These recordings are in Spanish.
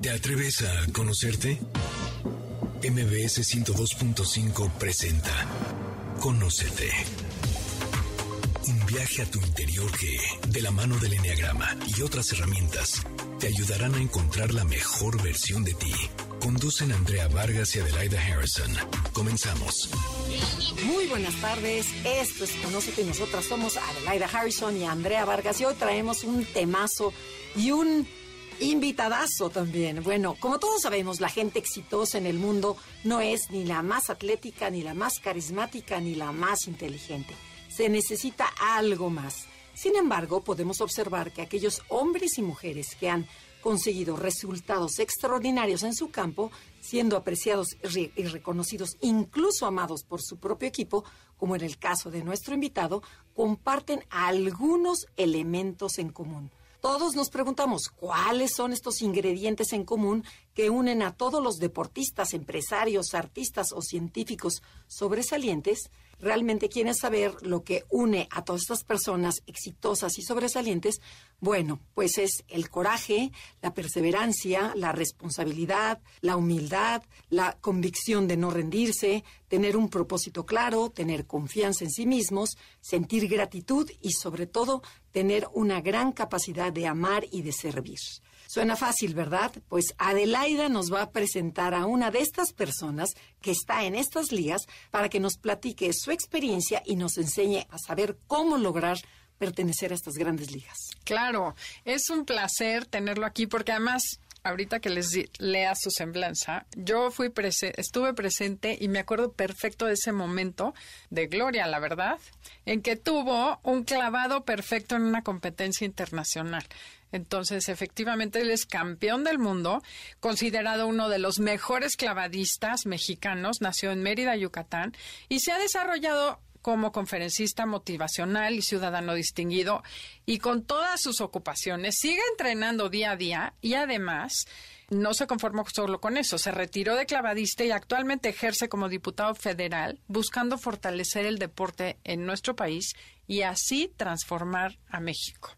¿Te atreves a conocerte? MBS 102.5 presenta Conócete. Un viaje a tu interior que, de la mano del Enneagrama y otras herramientas, te ayudarán a encontrar la mejor versión de ti. Conducen Andrea Vargas y Adelaida Harrison. Comenzamos. Muy buenas tardes. Esto es Conócete y nosotras somos Adelaida Harrison y Andrea Vargas y hoy traemos un temazo y un invitadazo también. Bueno, como todos sabemos, la gente exitosa en el mundo no es ni la más atlética, ni la más carismática, ni la más inteligente. Se necesita algo más. Sin embargo, podemos observar que aquellos hombres y mujeres que han conseguido resultados extraordinarios en su campo, siendo apreciados y reconocidos, incluso amados por su propio equipo, como en el caso de nuestro invitado, comparten algunos elementos en común. Todos nos preguntamos cuáles son estos ingredientes en común que unen a todos los deportistas, empresarios, artistas o científicos sobresalientes realmente quieren saber lo que une a todas estas personas exitosas y sobresalientes, bueno, pues es el coraje, la perseverancia, la responsabilidad, la humildad, la convicción de no rendirse, tener un propósito claro, tener confianza en sí mismos, sentir gratitud y sobre todo tener una gran capacidad de amar y de servir. Suena fácil, ¿verdad? Pues Adelaida nos va a presentar a una de estas personas que está en estas ligas para que nos platique su experiencia y nos enseñe a saber cómo lograr pertenecer a estas grandes ligas. Claro, es un placer tenerlo aquí porque además ahorita que les lea su semblanza, yo fui estuve presente y me acuerdo perfecto de ese momento de gloria, la verdad, en que tuvo un clavado perfecto en una competencia internacional. Entonces, efectivamente, él es campeón del mundo, considerado uno de los mejores clavadistas mexicanos, nació en Mérida, Yucatán, y se ha desarrollado como conferencista motivacional y ciudadano distinguido y con todas sus ocupaciones sigue entrenando día a día y además no se conformó solo con eso, se retiró de clavadista y actualmente ejerce como diputado federal buscando fortalecer el deporte en nuestro país y así transformar a México.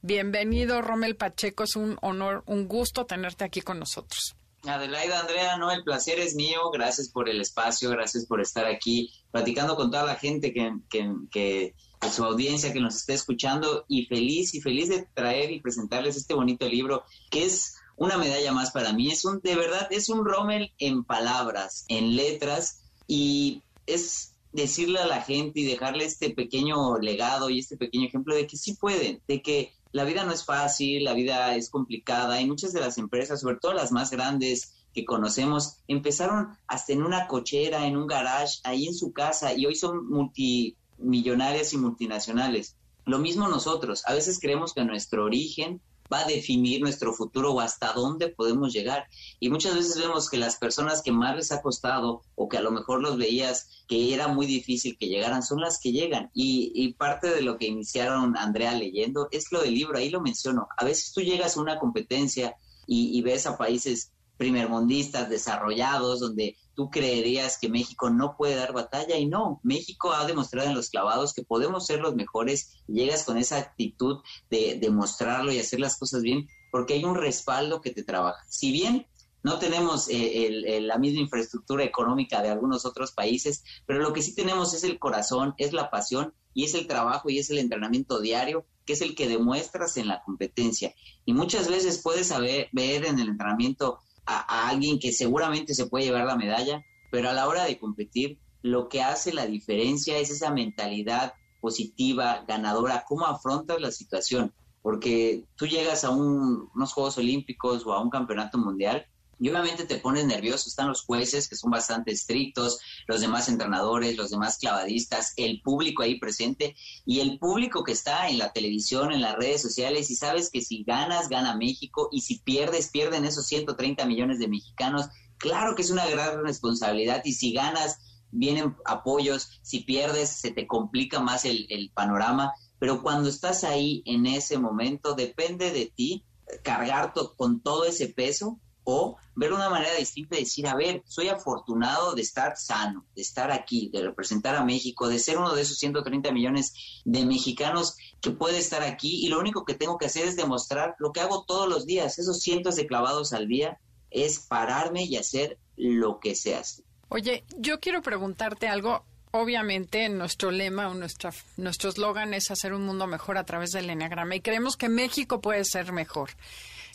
Bienvenido, Romel Pacheco. Es un honor, un gusto tenerte aquí con nosotros. Adelaida, Andrea, no, el placer es mío. Gracias por el espacio, gracias por estar aquí platicando con toda la gente que, que, que su audiencia que nos esté escuchando y feliz y feliz de traer y presentarles este bonito libro que es una medalla más para mí. Es un, de verdad, es un Rommel en palabras, en letras y es decirle a la gente y dejarle este pequeño legado y este pequeño ejemplo de que sí pueden, de que la vida no es fácil, la vida es complicada y muchas de las empresas, sobre todo las más grandes que conocemos, empezaron hasta en una cochera, en un garage, ahí en su casa y hoy son multimillonarias y multinacionales. Lo mismo nosotros, a veces creemos que nuestro origen va a definir nuestro futuro o hasta dónde podemos llegar. Y muchas veces vemos que las personas que más les ha costado o que a lo mejor los veías que era muy difícil que llegaran son las que llegan. Y, parte de lo que iniciaron Andrea leyendo es lo del libro, ahí lo menciono. A veces tú llegas a una competencia y, y ves a países primermundistas, desarrollados, donde tú creerías que México no puede dar batalla y no, México ha demostrado en los clavados que podemos ser los mejores y llegas con esa actitud de demostrarlo y hacer las cosas bien porque hay un respaldo que te trabaja. Si bien no tenemos eh, la misma infraestructura económica de algunos otros países, pero lo que sí tenemos es el corazón, es la pasión y es el trabajo y es el entrenamiento diario, que es el que demuestras en la competencia. Y muchas veces puedes saber, ver en el entrenamiento a, alguien que seguramente se puede llevar la medalla, pero a la hora de competir, lo que hace la diferencia es esa mentalidad positiva, ganadora, cómo afrontas la situación. Porque tú llegas a unos Juegos Olímpicos o a un campeonato mundial y obviamente te pones nervioso, están los jueces que son bastante estrictos, los demás entrenadores, los demás clavadistas, el público ahí presente y el público que está en la televisión, en las redes sociales y sabes que si ganas, gana México y si pierdes, pierden esos 130 millones de mexicanos. Claro que es una gran responsabilidad y si ganas, vienen apoyos, si pierdes, se te complica más el, el panorama, pero cuando estás ahí en ese momento, depende de ti cargar con todo ese peso o ver una manera distinta de decir, a ver, soy afortunado de estar sano, de estar aquí, de representar a México, de ser uno de esos 130 millones de mexicanos que puede estar aquí y lo único que tengo que hacer es demostrar lo que hago todos los días, esos cientos de clavados al día, es pararme y hacer lo que se hace. Oye, yo quiero preguntarte algo. Obviamente, nuestro lema o nuestra, nuestro eslogan es hacer un mundo mejor a través del Enneagrama y creemos que México puede ser mejor.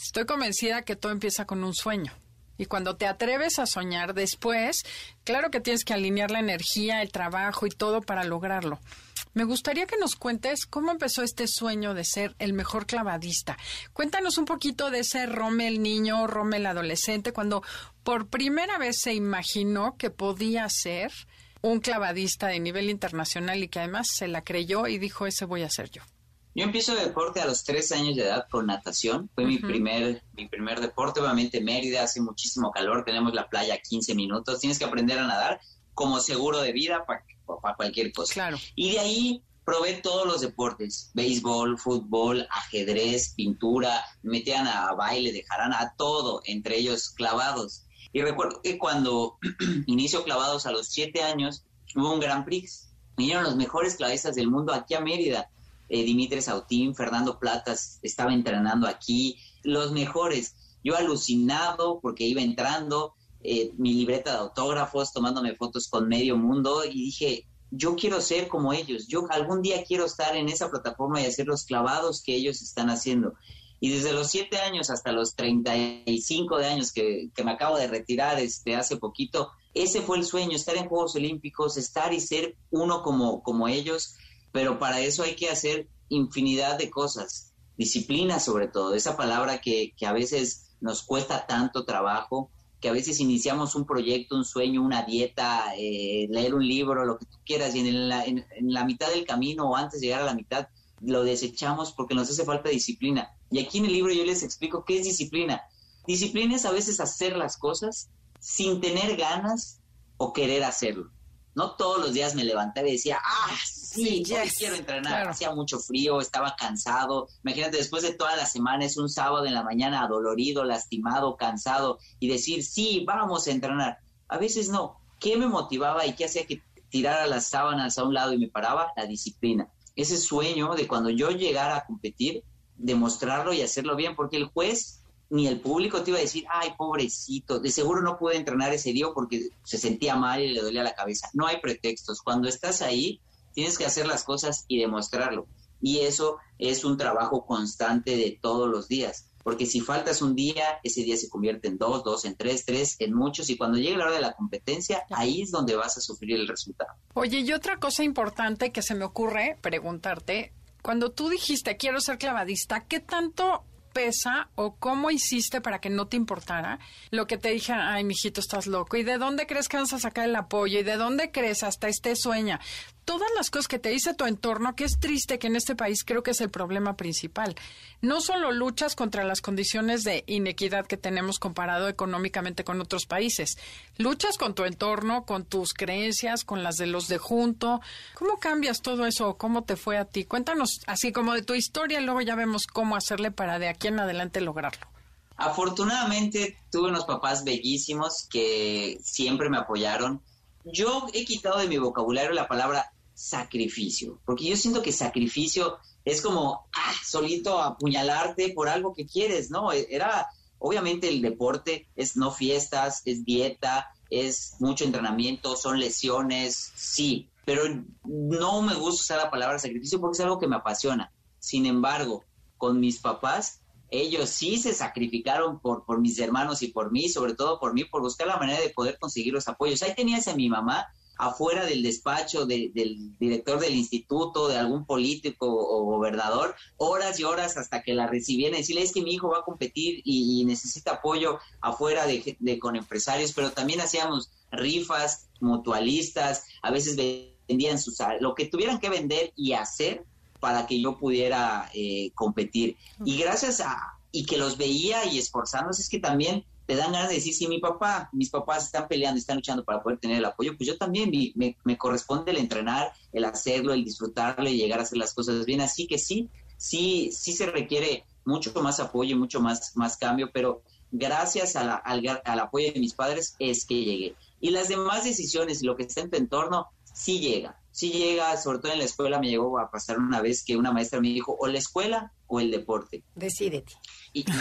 Estoy convencida que todo empieza con un sueño. Y cuando te atreves a soñar después, claro que tienes que alinear la energía, el trabajo y todo para lograrlo. Me gustaría que nos cuentes cómo empezó este sueño de ser el mejor clavadista. Cuéntanos un poquito de ese Rommel niño, Rommel adolescente, cuando por primera vez se imaginó que podía ser un clavadista de nivel internacional y que además se la creyó y dijo, ese voy a ser yo. Yo empiezo deporte a los tres años de edad con natación. Fue mi primer mi primer deporte. Obviamente Mérida hace muchísimo calor. Tenemos la playa a 15 minutos. Tienes que aprender a nadar como seguro de vida para, cualquier cosa. Claro. Y de ahí probé todos los deportes. Béisbol, fútbol, ajedrez, pintura. Me metían a baile de jarana, a todo. Entre ellos clavados. Y recuerdo que cuando inicio clavados a los siete años, hubo un Grand Prix. Vinieron los mejores clavadistas del mundo aquí a Mérida eh, Dimitri Sautín, Fernando Platas estaba entrenando aquí, los mejores. Yo alucinado porque iba entrando, eh, mi libreta de autógrafos, tomándome fotos con medio mundo y dije, yo quiero ser como ellos, yo algún día quiero estar en esa plataforma y hacer los clavados que ellos están haciendo. Y desde los siete años hasta los 35 de años que, que me acabo de retirar este, hace poquito, ese fue el sueño, estar en Juegos Olímpicos, estar y ser uno como, como ellos pero para eso hay que hacer infinidad de cosas, disciplina sobre todo, esa palabra que, a veces nos cuesta tanto trabajo, que a veces iniciamos un proyecto, un sueño, una dieta, eh, leer un libro, lo que tú quieras, y en la, en la mitad del camino o antes de llegar a la mitad lo desechamos porque nos hace falta disciplina. Y aquí en el libro yo les explico qué es disciplina. Disciplina es a veces hacer las cosas sin tener ganas o querer hacerlo no todos los días me levantaba y decía, ah, sí, ya quiero entrenar. Hacía mucho frío, estaba cansado. Imagínate, después de toda la semana, es un sábado en la mañana adolorido, lastimado, cansado, y decir, sí, vamos a entrenar. A veces no. ¿Qué me motivaba y qué hacía que tirara las sábanas a un lado y me paraba? La disciplina. Ese sueño de cuando yo llegara a competir, demostrarlo y hacerlo bien, porque el juez ni el público te iba a decir, ay, pobrecito, de seguro no pude entrenar ese día porque se sentía mal y le dolía la cabeza. No hay pretextos. Cuando estás ahí, tienes que hacer las cosas y demostrarlo. Y eso es un trabajo constante de todos los días. Porque si faltas un día, ese día se convierte en dos, dos en tres, tres en muchos. Y cuando llegue la hora de la competencia, ahí es donde vas a sufrir el resultado. Oye, y otra cosa importante que se me ocurre preguntarte, cuando tú dijiste quiero ser clavadista, ¿qué tanto o cómo hiciste para que no te importara lo que te dije, ay, mijito, estás loco? ¿Y de dónde crees que vas a sacar el apoyo? ¿Y de dónde crees hasta este sueña? Todas las cosas que te dice tu entorno, que es triste que en este país creo que es el problema principal. No solo luchas contra las condiciones de inequidad que tenemos comparado económicamente con otros países, luchas con tu entorno, con tus creencias, con las de los de junto. ¿Cómo cambias todo eso? ¿Cómo te fue a ti? Cuéntanos así como de tu historia y luego ya vemos cómo hacerle para de aquí en adelante lograrlo. Afortunadamente tuve unos papás bellísimos que siempre me apoyaron. Yo he quitado de mi vocabulario la palabra sacrificio, porque yo siento que sacrificio es como, ah, solito apuñalarte por algo que quieres, ¿no? E, era, obviamente el deporte es no fiestas, es dieta, es mucho entrenamiento, son lesiones, sí, pero no me gusta usar la palabra sacrificio porque es algo que me apasiona. Sin embargo, con mis papás, ellos sí se sacrificaron por, por mis hermanos y por mí, sobre todo por mí, por buscar la manera de poder conseguir los apoyos. Ahí tenías a mi mamá afuera del despacho del director del instituto, de algún político o gobernador, horas y horas hasta que la recibían y decirle es que mi hijo va a competir y, necesita apoyo afuera de, con empresarios, pero también hacíamos rifas, mutualistas, a veces vendían sus lo que tuvieran que vender y hacer para que yo pudiera eh, competir. Y gracias a, y que los veía y esforzándose, es que también te dan ganas de decir, si mi papá, mis papás están peleando, están luchando para poder tener el apoyo, pues yo también me, corresponde el entrenar, el hacerlo, el disfrutarlo y llegar a hacer las cosas bien. Así que sí, sí, sí se requiere mucho más apoyo y mucho más, más cambio, pero gracias al, al apoyo de mis padres es que llegué. Y las demás decisiones, lo que está en tu entorno, sí llega. Sí llega, sobre todo en la escuela me llegó a pasar una vez que una maestra me dijo, o la escuela o el deporte. Decídete.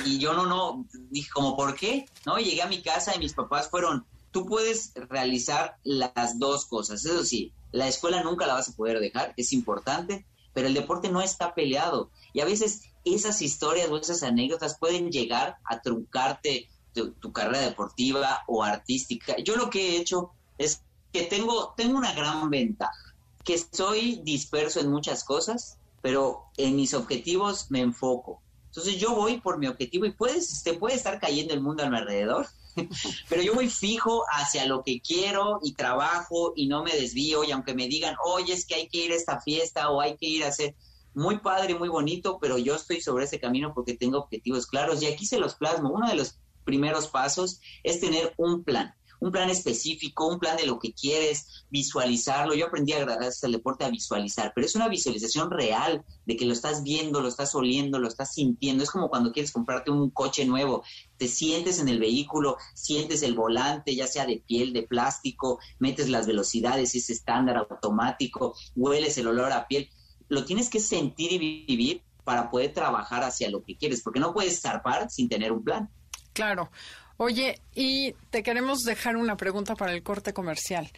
Y, yo no, no, dije como, ¿por qué? No, llegué a mi casa y mis papás fueron, tú puedes realizar las dos cosas. Eso sí, la escuela nunca la vas a poder dejar, es importante, pero el deporte no está peleado. Y a veces esas historias o esas anécdotas pueden llegar a truncarte tu, carrera deportiva o artística. Yo lo que he hecho es que tengo, tengo una gran ventaja, que soy disperso en muchas cosas, pero en mis objetivos me enfoco. Entonces yo voy por mi objetivo y puedes, te puede estar cayendo el mundo a mi alrededor, pero yo voy fijo hacia lo que quiero y trabajo y no me desvío y aunque me digan, oye, es que hay que ir a esta fiesta o hay que ir a hacer, muy padre, muy bonito, pero yo estoy sobre ese camino porque tengo objetivos claros y aquí se los plasmo. Uno de los primeros pasos es tener un plan, un plan específico, un plan de lo que quieres, visualizarlo. Yo aprendí a gracias al deporte a visualizar, pero es una visualización real de que lo estás viendo, lo estás oliendo, lo estás sintiendo. Es como cuando quieres comprarte un coche nuevo, te sientes en el vehículo, sientes el volante, ya sea de piel, de plástico, metes las velocidades, es estándar automático, hueles el olor a piel. Lo tienes que sentir y vivir para poder trabajar hacia lo que quieres, porque no puedes zarpar sin tener un plan. Claro. Oye, y te queremos dejar una pregunta para el corte comercial.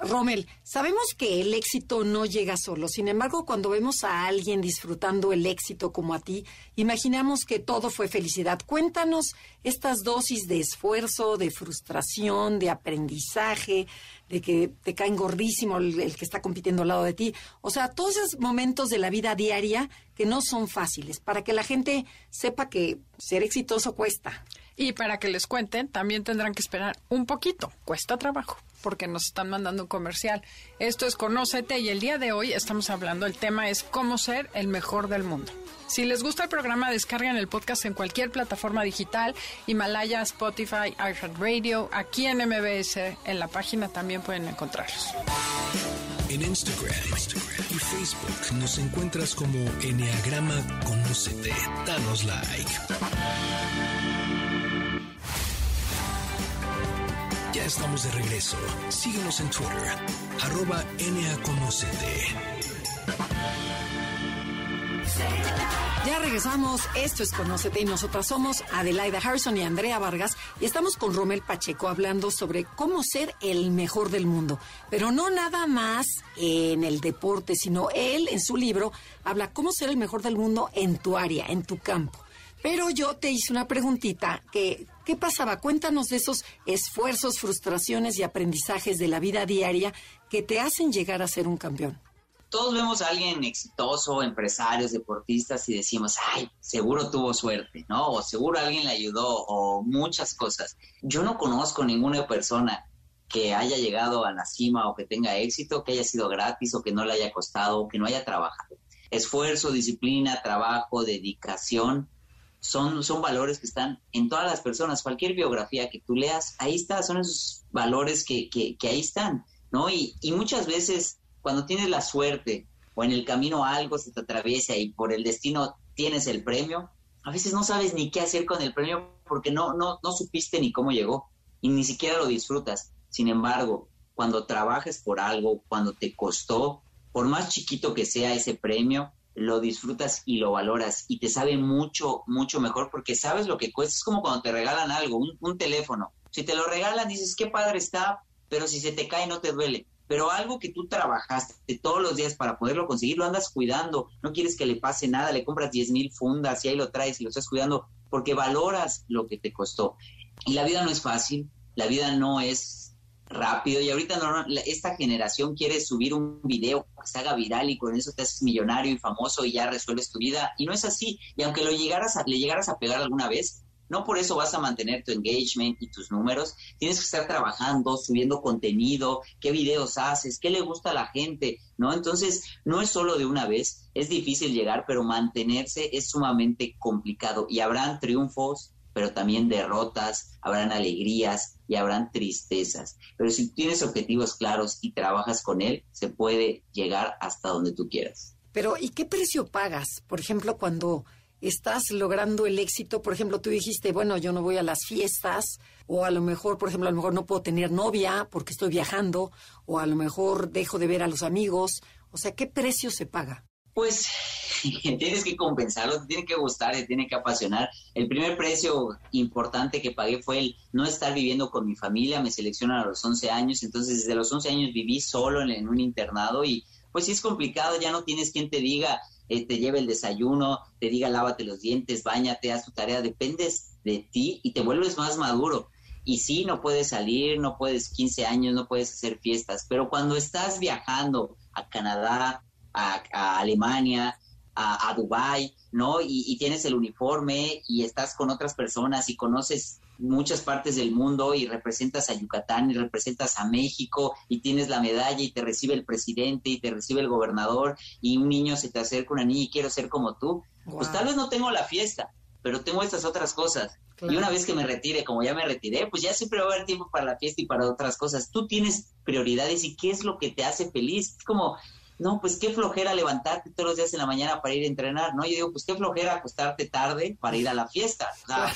Rommel, sabemos que el éxito no llega solo. Sin embargo, cuando vemos a alguien disfrutando el éxito como a ti, imaginamos que todo fue felicidad. Cuéntanos estas dosis de esfuerzo, de frustración, de aprendizaje, de que te caen gordísimo el, el, que está compitiendo al lado de ti. O sea, todos esos momentos de la vida diaria que no son fáciles, para que la gente sepa que ser exitoso cuesta. Y para que les cuenten, también tendrán que esperar un poquito. Cuesta trabajo, porque nos están mandando un comercial. Esto es Conócete y el día de hoy estamos hablando, el tema es cómo ser el mejor del mundo. Si les gusta el programa, descarguen el podcast en cualquier plataforma digital, Himalaya, Spotify, iHeartRadio, aquí en MBS, en la página también pueden encontrarlos. En Instagram, Instagram y Facebook nos encuentras como Enneagrama Conócete. Danos like. Estamos de regreso. Síguenos en Twitter, arroba NAConocete. Ya regresamos, esto es Conócete y nosotras somos Adelaida Harrison y Andrea Vargas y estamos con Romel Pacheco hablando sobre cómo ser el mejor del mundo, pero no nada más en el deporte, sino él en su libro habla cómo ser el mejor del mundo en tu área, en tu campo. Pero yo te hice una preguntita que, ¿qué pasaba? Cuéntanos de esos esfuerzos, frustraciones y aprendizajes de la vida diaria que te hacen llegar a ser un campeón. Todos vemos a alguien exitoso, empresarios, deportistas y decimos, ay, seguro tuvo suerte, ¿no? O seguro alguien le ayudó o muchas cosas. Yo no conozco ninguna persona que haya llegado a la cima o que tenga éxito, que haya sido gratis o que no le haya costado o que no haya trabajado. Esfuerzo, disciplina, trabajo, dedicación son, son valores que están en todas las personas. Cualquier biografía que tú leas, ahí está, son esos valores que, que, que ahí están, ¿no? Y, y, muchas veces cuando tienes la suerte o en el camino algo se te atraviesa y por el destino tienes el premio, a veces no sabes ni qué hacer con el premio porque no, no, no supiste ni cómo llegó y ni siquiera lo disfrutas. Sin embargo, cuando trabajas por algo, cuando te costó, por más chiquito que sea ese premio, lo disfrutas y lo valoras y te sabe mucho, mucho mejor porque sabes lo que cuesta. Es como cuando te regalan algo, un, un, teléfono. Si te lo regalan, dices, qué padre está, pero si se te cae no te duele. Pero algo que tú trabajaste todos los días para poderlo conseguir, lo andas cuidando, no quieres que le pase nada, le compras 10 mil fundas y ahí lo traes y lo estás cuidando porque valoras lo que te costó. Y la vida no es fácil, la vida no es rápido. Y ahorita no, esta generación quiere subir un video que se haga viral y con eso te haces millonario y famoso y ya resuelves tu vida. Y no es así. Y aunque lo llegaras a, le llegaras a pegar alguna vez no por eso vas a mantener tu engagement y tus números. Tienes que estar trabajando subiendo contenido qué videos haces qué le gusta a la gente no entonces no es solo de una vez. Es difícil llegar pero mantenerse es sumamente complicado. Y habrán triunfos pero también derrotas, habrán alegrías y habrán tristezas. Pero si tienes objetivos claros y trabajas con él, se puede llegar hasta donde tú quieras. Pero ¿y qué precio pagas? Por ejemplo, cuando estás logrando el éxito. Por ejemplo, tú dijiste, bueno, yo no voy a las fiestas, o a lo mejor, por ejemplo, a lo mejor no puedo tener novia porque estoy viajando, o a lo mejor dejo de ver a los amigos. O sea, ¿qué precio se paga? Pues tienes que compensarlo, te tiene que gustar, te tiene que apasionar. El primer precio importante que pagué fue el no estar viviendo con mi familia, me seleccionan a los 11 años, entonces desde los 11 años viví solo en, un internado y pues sí es complicado, ya no tienes quien te diga, eh, te lleve el desayuno, te diga lávate los dientes, bañate, haz tu tarea, dependes de ti y te vuelves más maduro. Y sí, no puedes salir, no puedes 15 años, no puedes hacer fiestas, pero cuando estás viajando a Canadá, a, Alemania, a, a Dubái, ¿no? Y, tienes el uniforme y estás con otras personas y conoces muchas partes del mundo y representas a Yucatán y representas a México y tienes la medalla y te recibe el presidente y te recibe el gobernador y un niño se te acerca una niña y quiero ser como tú. Pues tal vez no tengo la fiesta, pero tengo estas otras cosas. Y una vez que me retire, como ya me retiré, pues ya siempre va a haber tiempo para la fiesta y para otras cosas. Tú tienes prioridades y qué es lo que te hace feliz. Es como, no, pues qué flojera levantarte todos los días en la mañana para ir a entrenar, ¿no? Yo digo, pues qué flojera acostarte tarde para ir a la fiesta,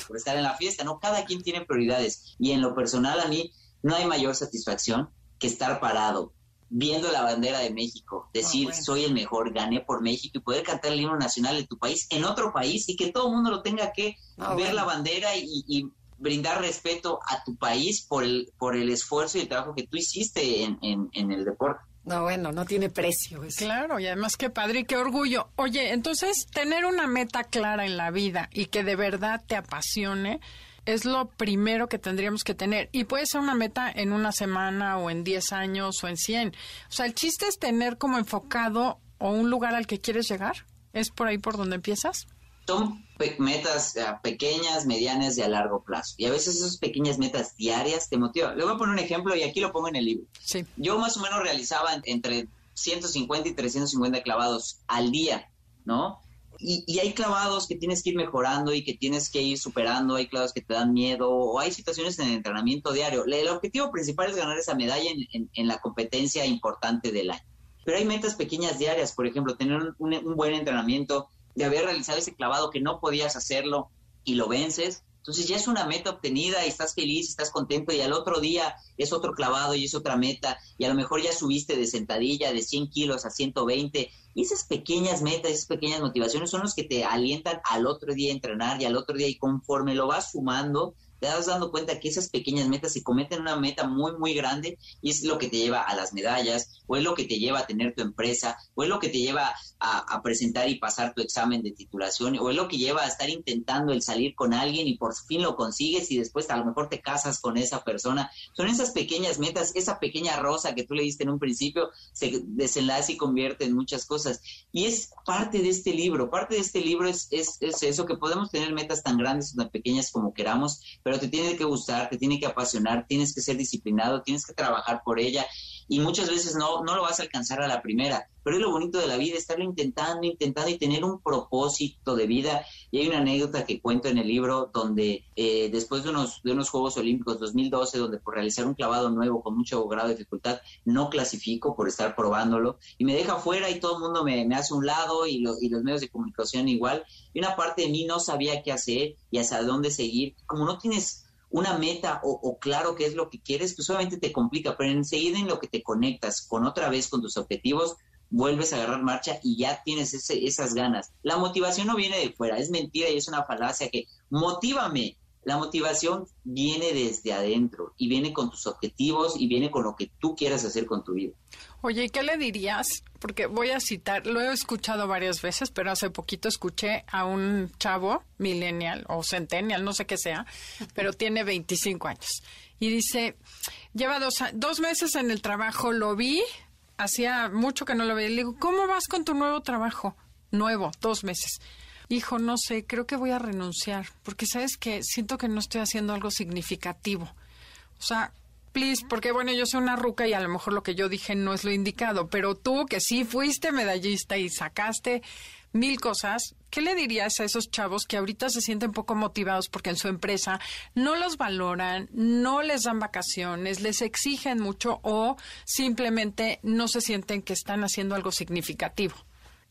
por estar en la fiesta, ¿no? Cada quien tiene prioridades. Y en lo personal, a mí no hay mayor satisfacción que estar parado, viendo la bandera de México, decir, ah, soy el mejor, gané por México y poder cantar el himno nacional de tu país en otro país y que todo el mundo lo tenga que ah, ver la bandera y, brindar respeto a tu país por el, por el esfuerzo y el trabajo que tú hiciste en, en el deporte. No, bueno, no tiene precio. Claro, y además qué padre y qué orgullo. Oye, entonces tener una meta clara en la vida y que de verdad te apasione es lo primero que tendríamos que tener. Y puede ser una meta en una semana o en 10 años o en 100. O sea, el chiste es tener como enfocado o un lugar al que quieres llegar. ¿Es por ahí por donde empiezas? Son metas eh, pequeñas, medianas y a largo plazo. Y a veces esas pequeñas metas diarias te motivan. Le voy a poner un ejemplo y aquí lo pongo en el libro. Sí. Yo más o menos realizaba entre 150 y 350 clavados al día, ¿no? Y, hay clavados que tienes que ir mejorando y que tienes que ir superando, hay clavados que te dan miedo o hay situaciones en el entrenamiento diario. El objetivo principal es ganar esa medalla en, la competencia importante del año. Pero hay metas pequeñas diarias, por ejemplo, tener un buen entrenamiento de haber realizado ese clavado que no podías hacerlo y lo vences. Entonces ya es una meta obtenida y estás feliz, estás contento y al otro día es otro clavado y es otra meta y a lo mejor ya subiste de sentadilla de 100 kilos a 120 y esas pequeñas metas, esas pequeñas motivaciones son los que te alientan al otro día a entrenar y al otro día y conforme lo vas sumando, te das dando cuenta que esas pequeñas metas se cometen una meta muy, muy grande y es lo que te lleva a las medallas, o es lo que te lleva a tener tu empresa, o es lo que te lleva a, presentar y pasar tu examen de titulación, o es lo que lleva a estar intentando el salir con alguien y por fin lo consigues y después a lo mejor te casas con esa persona. Son esas pequeñas metas, esa pequeña rosa que tú le diste en un principio se desenlace y convierte en muchas cosas. Y es parte de este libro, parte de este libro es, es, es eso, que podemos tener metas tan grandes o tan pequeñas como queramos, pero te tiene que gustar, te tiene que apasionar, tienes que ser disciplinado, tienes que trabajar por ella y muchas veces no, no lo vas a alcanzar a la primera, pero es lo bonito de la vida, estarlo intentando, intentando y tener un propósito de vida. Y hay una anécdota que cuento en el libro donde eh, después de unos, de unos Juegos Olímpicos 2012, donde por realizar un clavado nuevo con mucho grado de dificultad, no clasifico por estar probándolo y me deja fuera y todo el mundo me, me hace un lado y, y los medios de comunicación igual. Y una parte de mí no sabía qué hacer y hacia dónde seguir. Como no tienes una meta o, claro qué es lo que quieres, pues obviamente te complica, pero enseguida en lo que te conectas con otra vez con tus objetivos, vuelves a agarrar marcha y ya tienes esas ganas. La motivación no viene de fuera, es mentira y es una falacia que motívame. La motivación viene desde adentro y viene con tus objetivos y viene con lo que tú quieras hacer con tu vida. Oye, ¿qué le dirías? Porque voy a citar, lo he escuchado varias veces, pero hace poquito escuché a un chavo, millennial o centennial, no sé qué sea, pero tiene 25 años. Y dice, lleva dos, dos meses en el trabajo, lo vi, hacía mucho que no lo veía. Le digo, ¿cómo vas con tu nuevo trabajo? Nuevo, dos meses. Hijo, no sé, creo que voy a renunciar, porque sabes que siento que no estoy haciendo algo significativo. O sea, please, porque bueno, yo soy una ruca y a lo mejor lo que yo dije no es lo indicado, pero tú que sí fuiste medallista y sacaste mil cosas, ¿qué le dirías a esos chavos que ahorita se sienten poco motivados porque en su empresa no los valoran, no les dan vacaciones, les exigen mucho o simplemente no se sienten que están haciendo algo significativo?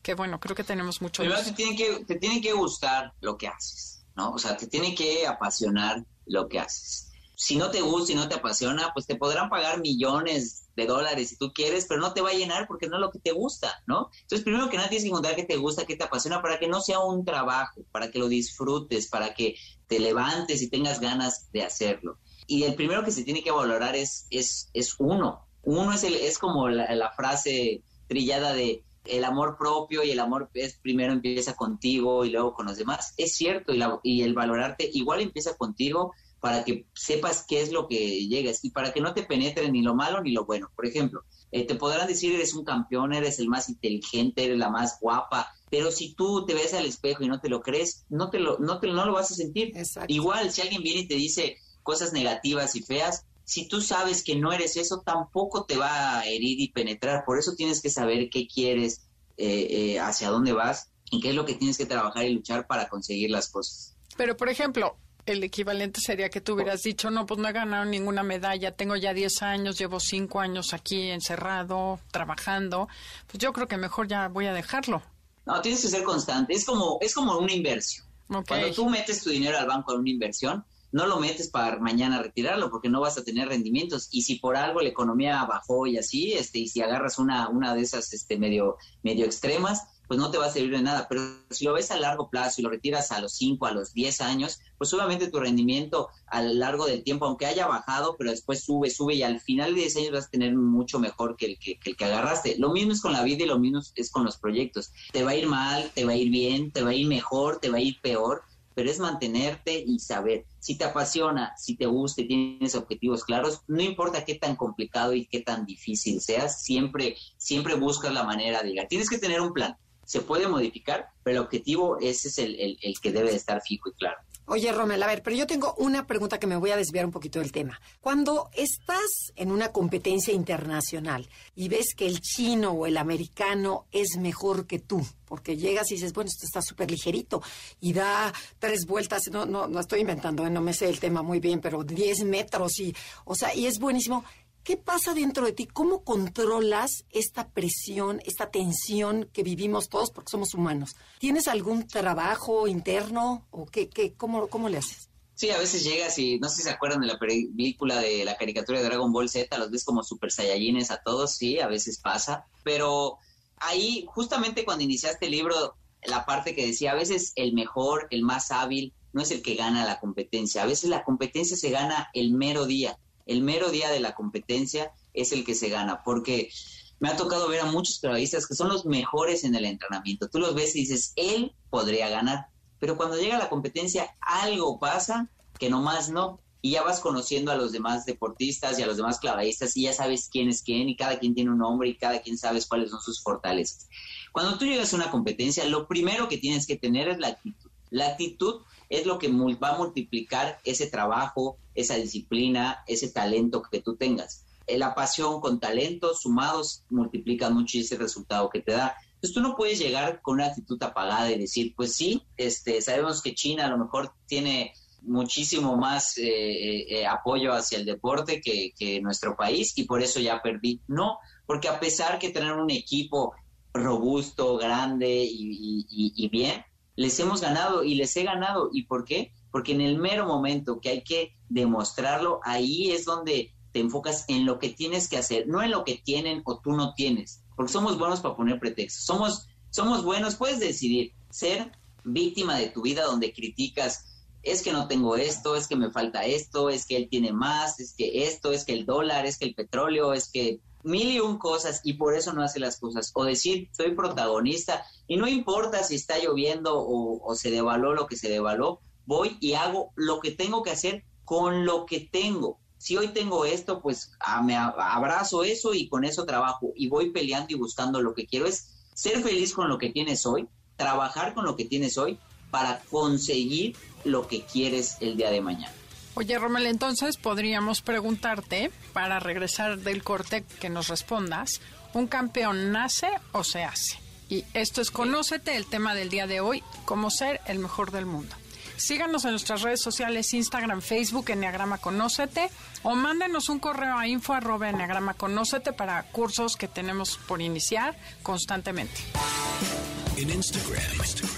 Que bueno, creo que tenemos mucho. Primero te tiene, que, te tiene que gustar lo que haces, ¿no? O sea, te tiene que apasionar lo que haces. Si no te gusta y no te apasiona, pues te podrán pagar millones de dólares si tú quieres, pero no te va a llenar porque no es lo que te gusta, ¿no? Entonces, primero que nada tienes que encontrar qué te gusta, qué te apasiona, para que no sea un trabajo, para que lo disfrutes, para que te levantes y tengas ganas de hacerlo. Y el primero que se tiene que valorar es, es, es uno. Uno es, el, es como la, frase trillada de el amor propio y el amor es primero empieza contigo y luego con los demás. Es cierto, y, y el valorarte igual empieza contigo para que sepas qué es lo que llegas y para que no te penetre ni lo malo ni lo bueno. Por ejemplo, eh, te podrán decir eres un campeón, eres el más inteligente, eres la más guapa, pero si tú te ves al espejo y no te lo crees, no te lo, no te, no lo vas a sentir. Igual, si alguien viene y te dice cosas negativas y feas, si tú sabes que no eres eso, tampoco te va a herir y penetrar. Por eso tienes que saber qué quieres, eh, eh, hacia dónde vas y qué es lo que tienes que trabajar y luchar para conseguir las cosas. Pero, por ejemplo, el equivalente sería que tú hubieras dicho, no, pues no he ganado ninguna medalla, tengo ya 10 años, llevo 5 años aquí encerrado, trabajando, pues yo creo que mejor ya voy a dejarlo. No, tienes que ser constante, es como, es como una inversión. Cuando tú metes tu dinero al banco en una inversión, no lo metes para mañana retirarlo porque no vas a tener rendimientos y si por algo la economía bajó y así este y si agarras una una de esas este medio medio extremas pues no te va a servir de nada. Pero si lo ves a largo plazo y lo retiras a los 5, a los 10 años, pues obviamente tu rendimiento a lo largo del tiempo, aunque haya bajado, pero después sube, sube y al final de 10 años vas a tener mucho mejor que el que, el que agarraste. Lo mismo es con la vida y lo mismo es con los proyectos. Te va a ir mal, te va a ir bien, te va a ir mejor, te va a ir peor, pero es mantenerte y saber. Si te apasiona, si te gusta y tienes objetivos claros, no importa qué tan complicado y qué tan difícil seas, siempre, siempre buscas la manera de llegar. Tienes que tener un plan se puede modificar, pero el objetivo ese es el, que debe de estar fijo y claro. Oye, Romel, a ver, pero yo tengo una pregunta que me voy a desviar un poquito del tema. Cuando estás en una competencia internacional y ves que el chino o el americano es mejor que tú, porque llegas y dices, bueno, esto está súper ligerito y da tres vueltas, no, no, no estoy inventando, ¿eh? no me sé el tema muy bien, pero 10 metros y, o sea, y es buenísimo. ¿Qué pasa dentro de ti? ¿Cómo controlas esta presión, esta tensión que vivimos todos porque somos humanos? ¿Tienes algún trabajo interno o qué, qué, cómo, cómo le haces? Sí, a veces llegas y no sé si se acuerdan de la película de la caricatura de Dragon Ball Z, los ves como super saiyajines a todos, sí, a veces pasa, pero ahí justamente cuando iniciaste el libro, la parte que decía, a veces el mejor, el más hábil, no es el que gana la competencia, a veces la competencia se gana el mero día el mero día de la competencia es el que se gana, porque me ha tocado ver a muchos clavadistas que son los mejores en el entrenamiento. Tú los ves y dices, él podría ganar, pero cuando llega la competencia algo pasa que nomás no. Y ya vas conociendo a los demás deportistas y a los demás clavadistas y ya sabes quién es quién y cada quien tiene un nombre y cada quien sabes cuáles son sus fortalezas. Cuando tú llegas a una competencia, lo primero que tienes que tener es la actitud. La actitud es lo que va a multiplicar ese trabajo, esa disciplina, ese talento que tú tengas. Eh, la pasión con talento sumados multiplican mucho ese resultado que te da. Entonces tú no puedes llegar con una actitud apagada y decir, pues sí, este, sabemos que China a lo mejor tiene muchísimo más eh, eh, apoyo hacia el deporte que, nuestro país y por eso ya perdí. No, porque a pesar que tener un equipo robusto, grande y bien, les hemos ganado y les he ganado. ¿Y por qué? Porque en el mero momento que hay que demostrarlo, ahí es donde te enfocas en lo que tienes que hacer, no en lo que tienen o tú no tienes, porque somos buenos para poner pretextos. Somos, somos buenos, puedes decidir ser víctima de tu vida donde criticas, es que no tengo esto, es que me falta esto, es que él tiene más, es que esto, es que el dólar, es que el petróleo, es que mil y un cosas y por eso no hace las cosas. O decir, soy protagonista y no importa si está lloviendo o, se devaló lo que se devaló, voy y hago lo que tengo que hacer con lo que tengo. Si hoy tengo esto, pues ah, me abrazo eso y con eso trabajo y voy peleando y buscando lo que quiero es ser feliz con lo que tienes hoy, trabajar con lo que tienes hoy para conseguir lo que quieres el día de mañana. Oye, Romel, entonces podríamos preguntarte, para regresar del corte, que nos respondas, ¿un campeón nace o se hace? Y esto es Conócete, el tema del día de hoy, cómo ser el mejor del mundo. Síganos en nuestras redes sociales, Instagram, Facebook, Enneagrama Conócete, o mándenos un correo a info arroba para cursos que tenemos por iniciar constantemente. En Instagram, y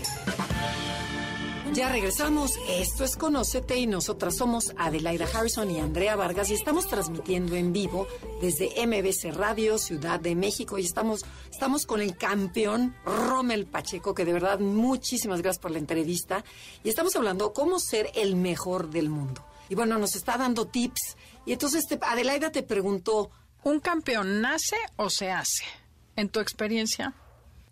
Ya regresamos. Esto es Conócete y nosotras somos Adelaida Harrison y Andrea Vargas y estamos transmitiendo en vivo desde MBC Radio Ciudad de México y estamos, estamos con el campeón Rommel Pacheco, que de verdad muchísimas gracias por la entrevista y estamos hablando cómo ser el mejor del mundo. Y bueno, nos está dando tips y entonces Adelaida te preguntó... ¿Un campeón nace o se hace? En tu experiencia.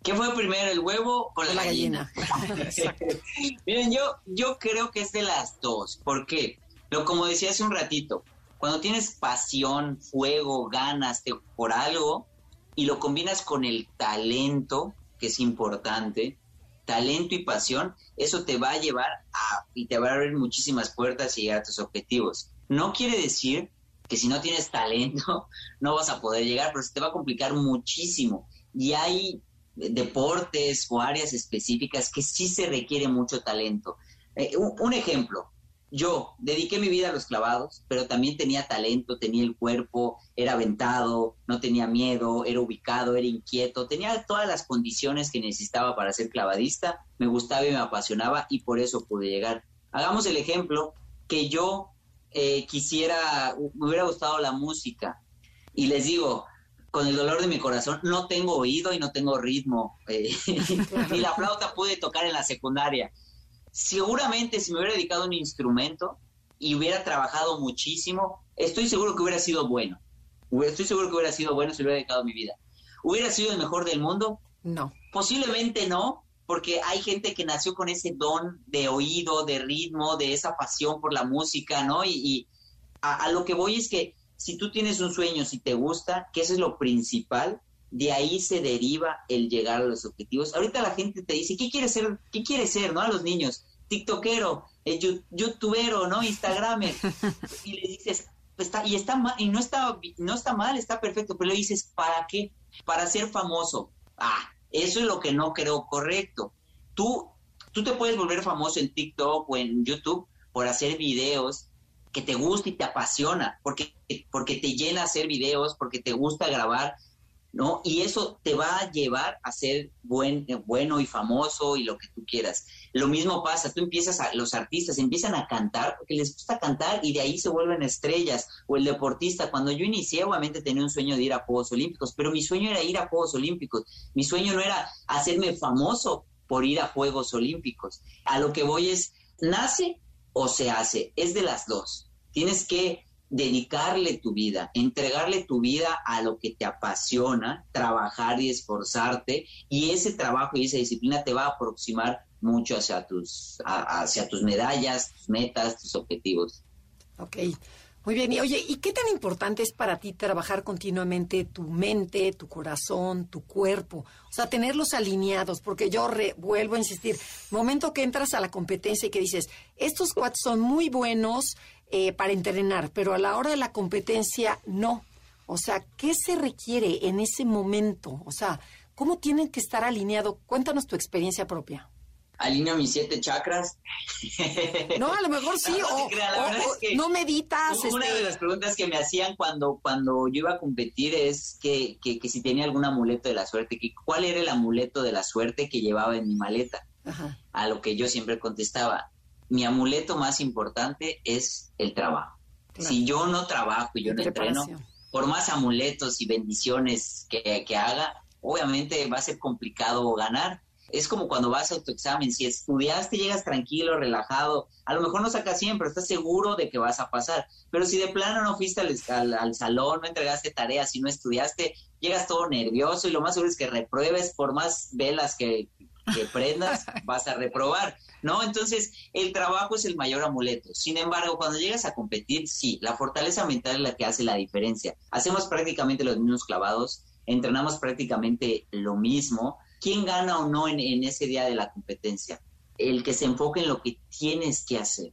¿Qué fue primero, el huevo o la, gallina? Miren, yo, yo creo que es de las dos. ¿Por qué? Lo, como decía hace un ratito, cuando tienes pasión, fuego, ganas por algo y lo combinas con el talento, que es importante, talento y pasión, eso te va a llevar a y te va a abrir muchísimas puertas y llegar a tus objetivos. No quiere decir que si no tienes talento no vas a poder llegar, pero se te va a complicar muchísimo. Y hay deportes o áreas específicas que sí se requiere mucho talento. Eh, un, ejemplo, yo dediqué mi vida a los clavados, pero también tenía talento, tenía el cuerpo, era aventado, no tenía miedo, era ubicado, era inquieto, tenía todas las condiciones que necesitaba para ser clavadista, me gustaba y me apasionaba y por eso pude llegar. Hagamos el ejemplo que yo eh, quisiera, me hubiera gustado la música y les digo, con el dolor de mi corazón, no tengo oído y no tengo ritmo. Eh, ni la flauta pude tocar en la secundaria. Seguramente si me hubiera dedicado a un instrumento y hubiera trabajado muchísimo, estoy seguro que hubiera sido bueno. Estoy seguro que hubiera sido bueno si hubiera dedicado mi vida. ¿Hubiera sido el mejor del mundo? No. Posiblemente no, porque hay gente que nació con ese don de oído, de ritmo, de esa pasión por la música, ¿no? Y, a lo que voy es que si tú tienes un sueño, si te gusta, que eso es lo principal, de ahí se deriva el llegar a los objetivos. Ahorita la gente te dice, ¿qué quieres ser? ¿Qué quieres ser, no? A los niños, tiktokero, eh, youtubero, ¿no? Instagramer. y le dices, está, y está mal, y no está, no está mal, está perfecto, pero le dices, ¿para qué? Para ser famoso. Ah, eso es lo que no creo correcto. Tú, tú te puedes volver famoso en TikTok o en YouTube por hacer videos que te gusta y te apasiona, porque, porque te llena hacer videos, porque te gusta grabar, ¿no? Y eso te va a llevar a ser buen, bueno y famoso y lo que tú quieras. Lo mismo pasa, tú empiezas a, los artistas empiezan a cantar porque les gusta cantar y de ahí se vuelven estrellas. O el deportista, cuando yo inicié, obviamente tenía un sueño de ir a Juegos Olímpicos, pero mi sueño era ir a Juegos Olímpicos. Mi sueño no era hacerme famoso por ir a Juegos Olímpicos. A lo que voy es, nace o se hace, es de las dos. Tienes que dedicarle tu vida, entregarle tu vida a lo que te apasiona, trabajar y esforzarte, y ese trabajo y esa disciplina te va a aproximar mucho hacia tus, hacia tus medallas, tus metas, tus objetivos. Ok. Muy bien, y oye, ¿y qué tan importante es para ti trabajar continuamente tu mente, tu corazón, tu cuerpo? O sea, tenerlos alineados, porque yo vuelvo a insistir, momento que entras a la competencia y que dices, estos cuates son muy buenos eh, para entrenar, pero a la hora de la competencia no. O sea, ¿qué se requiere en ese momento? O sea, ¿cómo tienen que estar alineados? Cuéntanos tu experiencia propia alineo mis siete chakras. No, a lo mejor sí, o, no meditas. Una de este las preguntas que me hacían cuando, cuando yo iba a competir es que, que, si tenía algún amuleto de la suerte, que cuál era el amuleto de la suerte que llevaba en mi maleta. A lo que yo siempre contestaba, mi amuleto más importante es el trabajo. Si yo no trabajo y yo no entreno, por más amuletos y bendiciones que, que haga, obviamente va a ser complicado ganar es como cuando vas a tu examen, si estudiaste, llegas tranquilo, relajado, a lo mejor no sacas siempre, estás seguro de que vas a pasar, pero si de plano no fuiste al, salón, no entregaste tareas, si no estudiaste, llegas todo nervioso y lo más seguro es que repruebes, por más velas que, que prendas, vas a reprobar, ¿no? Entonces, el trabajo es el mayor amuleto. Sin embargo, cuando llegas a competir, sí, la fortaleza mental es la que hace la diferencia. Hacemos prácticamente los mismos clavados, entrenamos prácticamente lo mismo, ¿Quién gana o no en, ese día de la competencia? El que se enfoque en lo que tienes que hacer.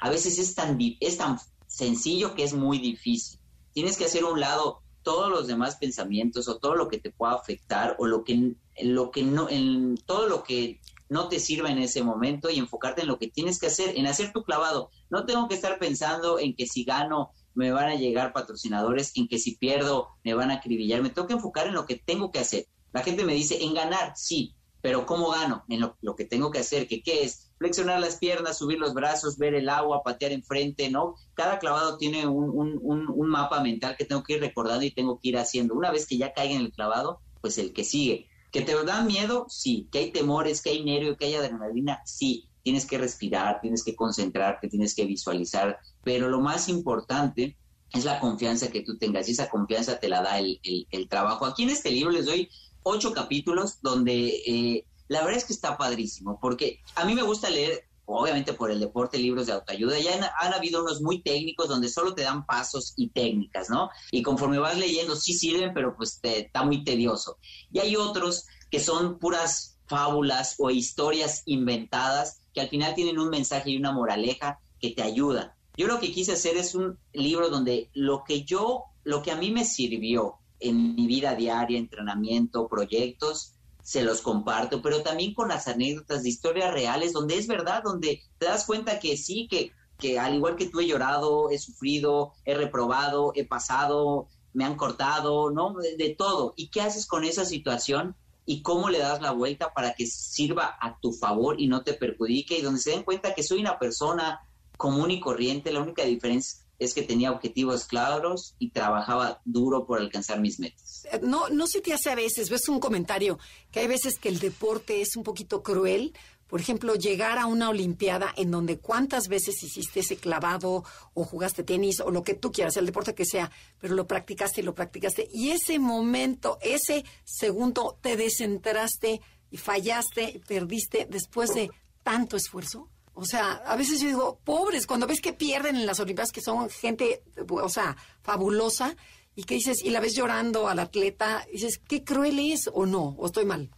A veces es tan, es tan sencillo que es muy difícil. Tienes que hacer un lado todos los demás pensamientos o todo lo que te pueda afectar o lo que, lo que no, en todo lo que no te sirva en ese momento y enfocarte en lo que tienes que hacer, en hacer tu clavado. No tengo que estar pensando en que si gano me van a llegar patrocinadores, en que si pierdo me van a acribillar. Me tengo que enfocar en lo que tengo que hacer. La gente me dice, en ganar, sí, pero ¿cómo gano? En lo, que tengo que hacer, que qué es flexionar las piernas, subir los brazos, ver el agua, patear enfrente, ¿no? Cada clavado tiene un, un, mapa mental que tengo que ir recordando y tengo que ir haciendo. Una vez que ya caiga en el clavado, pues el que sigue. ¿Que te da miedo? Sí. ¿Que hay temores, que hay nervio, que hay adrenalina? Sí. Tienes que respirar, tienes que concentrarte, tienes que visualizar, pero lo más importante es la confianza que tú tengas y esa confianza te la da el, el, trabajo. Aquí en este libro les doy ocho capítulos donde eh, la verdad es que está padrísimo, porque a mí me gusta leer, obviamente por el deporte, libros de autoayuda. Ya han, habido unos muy técnicos donde solo te dan pasos y técnicas, ¿no? Y conforme vas leyendo, sí sirven, pero pues te, está muy tedioso. Y hay otros que son puras fábulas o historias inventadas que al final tienen un mensaje y una moraleja que te ayudan. Yo lo que quise hacer es un libro donde lo que yo, lo que a mí me sirvió en mi vida diaria, entrenamiento, proyectos, se los comparto, pero también con las anécdotas de historias reales, donde es verdad, donde te das cuenta que sí, que, que al igual que tú he llorado, he sufrido, he reprobado, he pasado, me han cortado, ¿no? De, todo. ¿Y qué haces con esa situación? ¿Y cómo le das la vuelta para que sirva a tu favor y no te perjudique? Y donde se den cuenta que soy una persona común y corriente, la única diferencia es que tenía objetivos claros y trabajaba duro por alcanzar mis metas. Eh, no, no se te hace a veces, ves un comentario, que hay veces que el deporte es un poquito cruel. Por ejemplo, llegar a una Olimpiada en donde cuántas veces hiciste ese clavado o jugaste tenis o lo que tú quieras, el deporte que sea, pero lo practicaste y lo practicaste. Y ese momento, ese segundo, te descentraste y fallaste, perdiste después de tanto esfuerzo. O sea, a veces yo digo, pobres, cuando ves que pierden en las Olimpiadas, que son gente, o sea, fabulosa, y que dices, y la ves llorando al atleta, dices, qué cruel es o no, o estoy mal.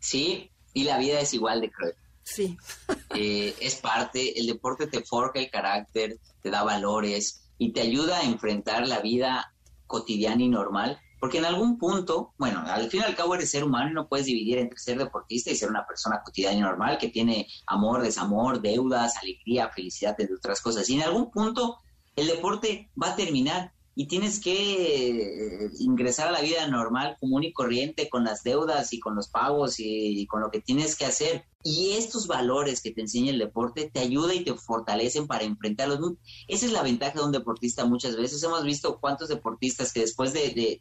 Sí, y la vida es igual de cruel. Sí. Eh, es parte, el deporte te forja el carácter, te da valores y te ayuda a enfrentar la vida cotidiana y normal porque en algún punto, bueno, al fin y al cabo eres ser humano y no puedes dividir entre ser deportista y ser una persona cotidiana y normal que tiene amor, desamor, deudas, alegría, felicidad, entre otras cosas. Y en algún punto el deporte va a terminar y tienes que eh, ingresar a la vida normal, común y corriente, con las deudas y con los pagos y, con lo que tienes que hacer. Y estos valores que te enseña el deporte te ayudan y te fortalecen para enfrentarlos. Esa es la ventaja de un deportista muchas veces. Hemos visto cuántos deportistas que después de,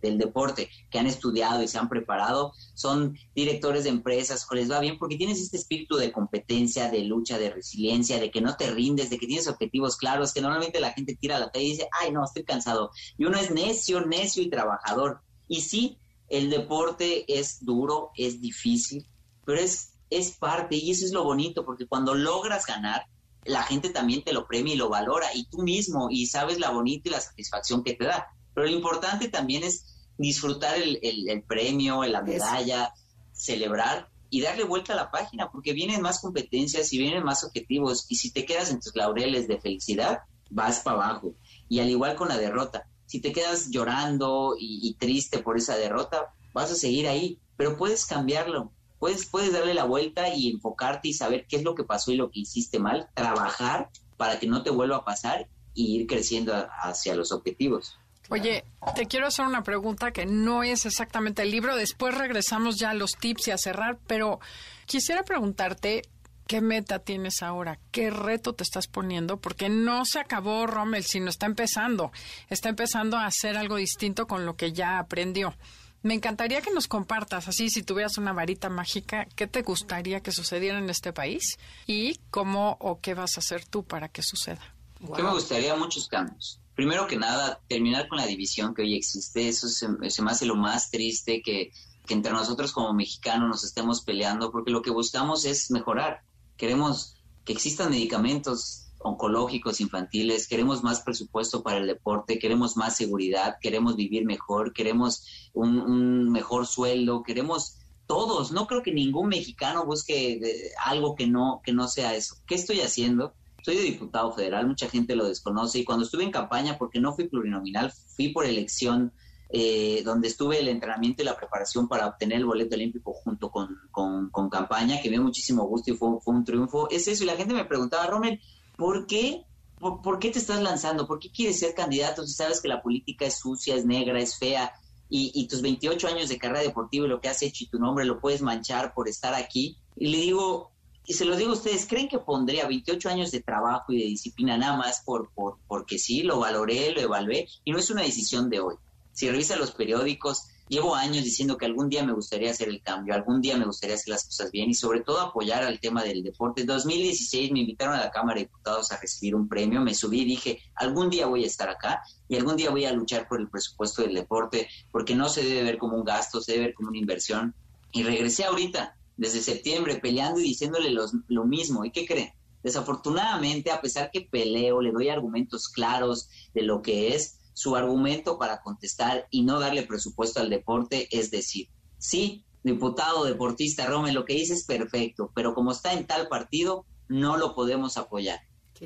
del deporte, que han estudiado y se han preparado, son directores de empresas o les va bien porque tienes este espíritu de competencia, de lucha, de resiliencia, de que no te rindes, de que tienes objetivos claros, que normalmente la gente tira la talla y dice, ay no, estoy cansado. Y uno es necio, necio y trabajador. Y sí, el deporte es duro, es difícil, pero es es parte y eso es lo bonito, porque cuando logras ganar, la gente también te lo premia y lo valora, y tú mismo, y sabes la bonita y la satisfacción que te da. Pero lo importante también es disfrutar el, el, premio, la medalla, celebrar y darle vuelta a la página, porque vienen más competencias y vienen más objetivos, y si te quedas en tus laureles de felicidad, vas para abajo. Y al igual con la derrota, si te quedas llorando y triste por esa derrota, vas a seguir ahí, pero puedes cambiarlo, Puedes, puedes darle la vuelta y enfocarte y saber qué es lo que pasó y lo que hiciste mal, trabajar para que no te vuelva a pasar y ir creciendo hacia los objetivos. Oye, te quiero hacer una pregunta que no es exactamente el libro, después regresamos ya a los tips y a cerrar, pero quisiera preguntarte qué meta tienes ahora, qué reto te estás poniendo, porque no se acabó Rommel, sino está empezando, está empezando a hacer algo distinto con lo que ya aprendió. Me encantaría que nos compartas, así si tuvieras una varita mágica, qué te gustaría que sucediera en este país y cómo o qué vas a hacer tú para que suceda. ¿Qué me gustaría? Muchos cambios. Primero que nada, terminar con la división que hoy existe. Eso se, me hace lo más triste que, que entre nosotros como mexicanos nos estemos peleando, porque lo que buscamos es mejorar. Queremos que existan medicamentos oncológicos infantiles, queremos más presupuesto para el deporte, queremos más seguridad, queremos vivir mejor, queremos un, mejor sueldo, queremos todos. No creo que ningún mexicano busque eh, algo que no, que no sea eso. ¿Qué estoy haciendo? soy de diputado federal, mucha gente lo desconoce y cuando estuve en campaña, porque no fui plurinominal, fui por elección, eh, donde estuve el entrenamiento y la preparación para obtener el boleto olímpico junto con, con, campaña, que me dio muchísimo gusto y fue, fue, un triunfo. Es eso, y la gente me preguntaba, Rommel, ¿por qué? ¿Por, qué te estás lanzando? ¿Por qué quieres ser candidato si sabes que la política es sucia, es negra, es fea? Y, tus 28 años de carrera deportiva y lo que has hecho y tu nombre lo puedes manchar por estar aquí. Y le digo, y se lo digo a ustedes, ¿creen que pondría 28 años de trabajo y de disciplina nada más por, por porque sí, lo valoré, lo evalué? Y no es una decisión de hoy. Si revisa los periódicos, llevo años diciendo que algún día me gustaría hacer el cambio, algún día me gustaría hacer las cosas bien y sobre todo apoyar al tema del deporte. En 2016 me invitaron a la Cámara de Diputados a recibir un premio, me subí y dije, algún día voy a estar acá y algún día voy a luchar por el presupuesto del deporte porque no se debe ver como un gasto, se debe ver como una inversión. Y regresé ahorita desde septiembre peleando y diciéndole lo mismo. ¿Y qué creen? Desafortunadamente, a pesar que peleo, le doy argumentos claros de lo que es, su argumento para contestar y no darle presupuesto al deporte es decir, sí, diputado, deportista, Rome, lo que dice es perfecto, pero como está en tal partido, no lo podemos apoyar.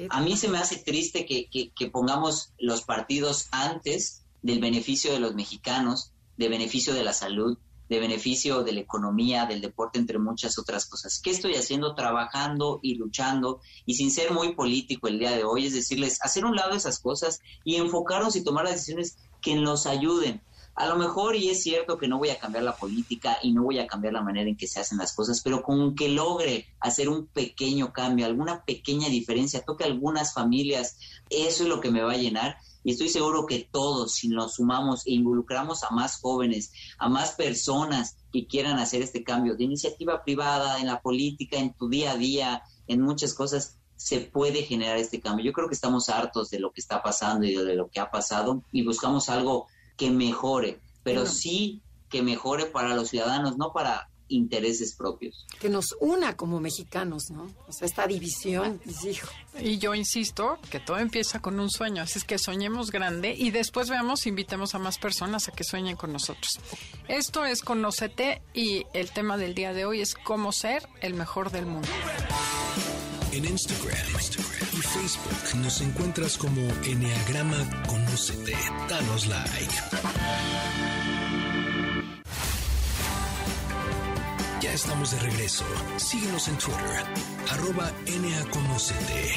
A mí se me hace triste que, que pongamos los partidos antes del beneficio de los mexicanos, de beneficio de la salud, de beneficio de la economía, del deporte, entre muchas otras cosas. ¿Qué estoy haciendo? Trabajando y luchando y sin ser muy político el día de hoy, es decirles, hacer un lado esas cosas y enfocarnos y tomar las decisiones que nos ayuden. A lo mejor, y es cierto que no voy a cambiar la política y no voy a cambiar la manera en que se hacen las cosas, pero con que logre hacer un pequeño cambio, alguna pequeña diferencia, toque a algunas familias, eso es lo que me va a llenar y estoy seguro que todos, si nos sumamos e involucramos a más jóvenes, a más personas que quieran hacer este cambio de iniciativa privada, en la política, en tu día a día, en muchas cosas, se puede generar este cambio. Yo creo que estamos hartos de lo que está pasando y de lo que ha pasado y buscamos algo que mejore, pero sí que mejore para los ciudadanos, no para intereses propios. Que nos una como mexicanos, ¿no? O sea, esta división, hijo. Y yo insisto que todo empieza con un sueño, así es que soñemos grande y después veamos, invitemos a más personas a que sueñen con nosotros. Esto es Conocete y el tema del día de hoy es cómo ser el mejor del mundo. En Instagram, Instagram y Facebook nos encuentras como Enneagrama Conocete. Danos like. Ya estamos de regreso. Síguenos en Twitter, arroba NAConocete.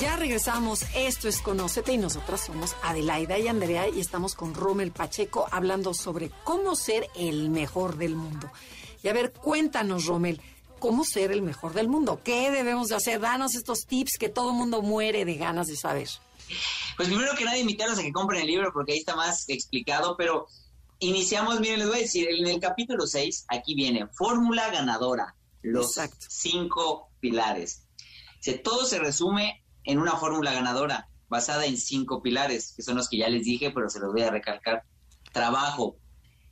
Ya regresamos, esto es Conocete y nosotras somos Adelaida y Andrea y estamos con Rommel Pacheco hablando sobre cómo ser el mejor del mundo. Y a ver, cuéntanos, Rommel, ¿cómo ser el mejor del mundo? ¿Qué debemos de hacer? Danos estos tips que todo el mundo muere de ganas de saber. Pues primero que nada, invitarlos a que compren el libro porque ahí está más explicado, pero iniciamos, miren, les voy a decir, en el capítulo 6, aquí viene, fórmula ganadora, los cinco pilares. todo se resume en una fórmula ganadora basada en cinco pilares, que son los que ya les dije, pero se los voy a recalcar. Trabajo,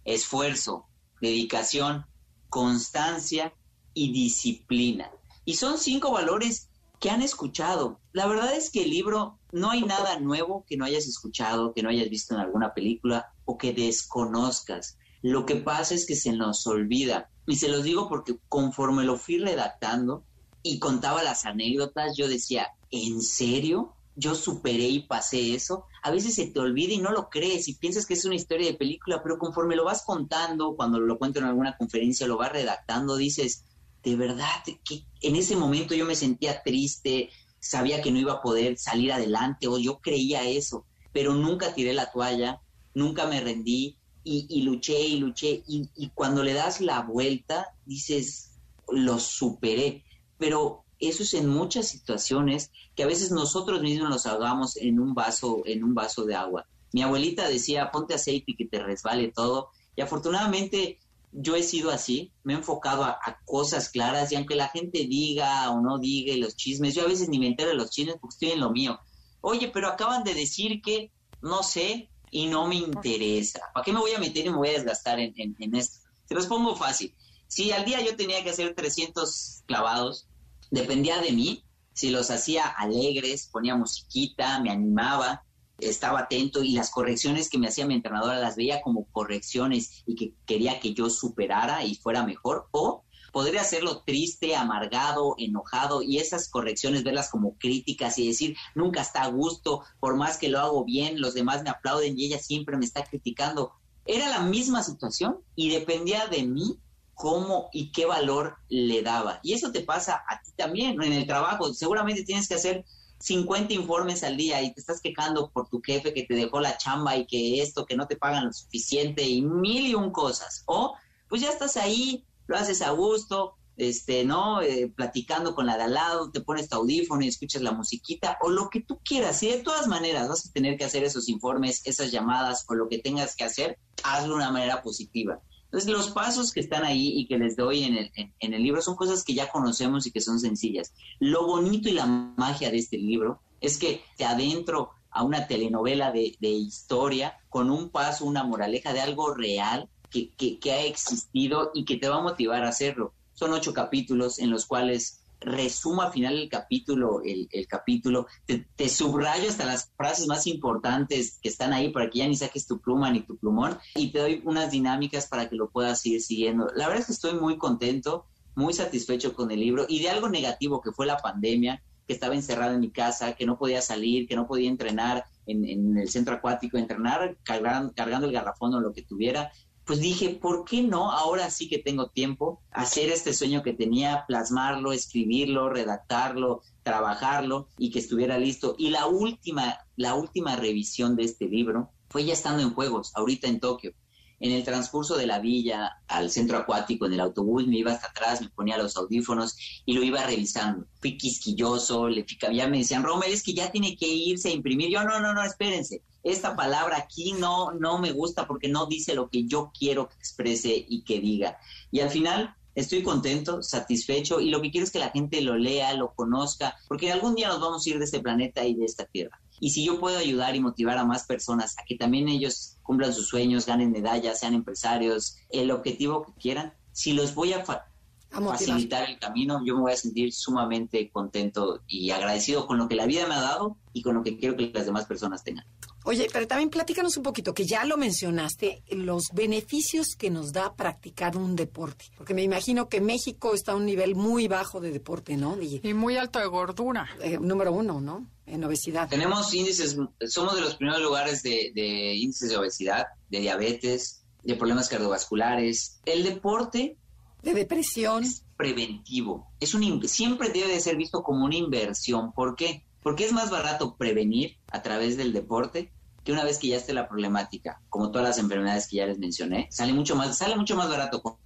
esfuerzo, dedicación, constancia y disciplina. Y son cinco valores que han escuchado. La verdad es que el libro no hay nada nuevo que no hayas escuchado, que no hayas visto en alguna película o que desconozcas. Lo que pasa es que se nos olvida. Y se los digo porque conforme lo fui redactando y contaba las anécdotas, yo decía, ¿en serio? Yo superé y pasé eso. A veces se te olvida y no lo crees y piensas que es una historia de película, pero conforme lo vas contando, cuando lo cuento en alguna conferencia, lo vas redactando, dices, de verdad que en ese momento yo me sentía triste, sabía que no iba a poder salir adelante o yo creía eso, pero nunca tiré la toalla, nunca me rendí y, luché y luché y, cuando le das la vuelta dices, lo superé, pero eso es en muchas situaciones que a veces nosotros mismos nos ahogamos en un vaso, en un vaso de agua. Mi abuelita decía, ponte aceite y que te resbale todo. Y afortunadamente yo he sido así, me he enfocado a, cosas claras y aunque la gente diga o no diga y los chismes, yo a veces ni me entero de los chismes porque estoy en lo mío. Oye, pero acaban de decir que no sé y no me interesa. ¿Para qué me voy a meter y me voy a desgastar en, en esto? Se los pongo fácil. Si al día yo tenía que hacer 300 clavados, dependía de mí. Si los hacía alegres, ponía musiquita, me animaba, estaba atento y las correcciones que me hacía mi entrenadora las veía como correcciones y que quería que yo superara y fuera mejor o podría hacerlo triste, amargado, enojado y esas correcciones verlas como críticas y decir, nunca está a gusto, por más que lo hago bien, los demás me aplauden y ella siempre me está criticando. Era la misma situación y dependía de mí cómo y qué valor le daba. Y eso te pasa a ti también en el trabajo. Seguramente tienes que hacer 50 informes al día y te estás quejando por tu jefe que te dejó la chamba y que esto, que no te pagan lo suficiente y mil y un cosas. O pues ya estás ahí, lo haces a gusto, este, ¿no? Eh, platicando con la de al lado, te pones tu audífono y escuchas la musiquita o lo que tú quieras. Y de todas maneras vas a tener que hacer esos informes, esas llamadas o lo que tengas que hacer, hazlo de una manera positiva. Entonces, los pasos que están ahí y que les doy en el, en, el libro son cosas que ya conocemos y que son sencillas. Lo bonito y la magia de este libro es que te adentro a una telenovela de, de historia con un paso, una moraleja de algo real que, que, que ha existido y que te va a motivar a hacerlo. Son ocho capítulos en los cuales resumo al final el capítulo, el, capítulo, te, subrayo hasta las frases más importantes que están ahí para que ya ni saques tu pluma ni tu plumón y te doy unas dinámicas para que lo puedas ir siguiendo. La verdad es que estoy muy contento, muy satisfecho con el libro y de algo negativo que fue la pandemia, que estaba encerrado en mi casa, que no podía salir, que no podía entrenar en, el centro acuático, entrenar cargando, cargando el garrafón o lo que tuviera pues dije, ¿por qué no? Ahora sí que tengo tiempo, hacer este sueño que tenía, plasmarlo, escribirlo, redactarlo, trabajarlo y que estuviera listo. Y la última, la última revisión de este libro fue ya estando en juegos, ahorita en Tokio en el transcurso de la villa al centro acuático en el autobús, me iba hasta atrás, me ponía los audífonos y lo iba revisando. Fui quisquilloso, le ya me decían, Romer, es que ya tiene que irse a imprimir. Yo, no, no, no, espérense. Esta palabra aquí no, no me gusta porque no dice lo que yo quiero que exprese y que diga. Y al final estoy contento, satisfecho y lo que quiero es que la gente lo lea, lo conozca, porque algún día nos vamos a ir de este planeta y de esta tierra. Y si yo puedo ayudar y motivar a más personas a que también ellos cumplan sus sueños, ganen medallas, sean empresarios, el objetivo que quieran, si los voy a, facilitar el camino, yo me voy a sentir sumamente contento y agradecido con lo que la vida me ha dado y con lo que quiero que las demás personas tengan. Oye, pero también platícanos un poquito, que ya lo mencionaste, los beneficios que nos da practicar un deporte. Porque me imagino que México está a un nivel muy bajo de deporte, ¿no? Y, muy alto de gordura. Eh, número uno, ¿no? En obesidad. Tenemos índices, somos de los primeros lugares de, de índices de obesidad, de diabetes, de problemas cardiovasculares. El deporte... De depresión. Es preventivo. Es un, siempre debe de ser visto como una inversión. ¿Por qué? Porque es más barato prevenir a través del deporte que una vez que ya esté la problemática, como todas las enfermedades que ya les mencioné, sale mucho más, sale mucho más barato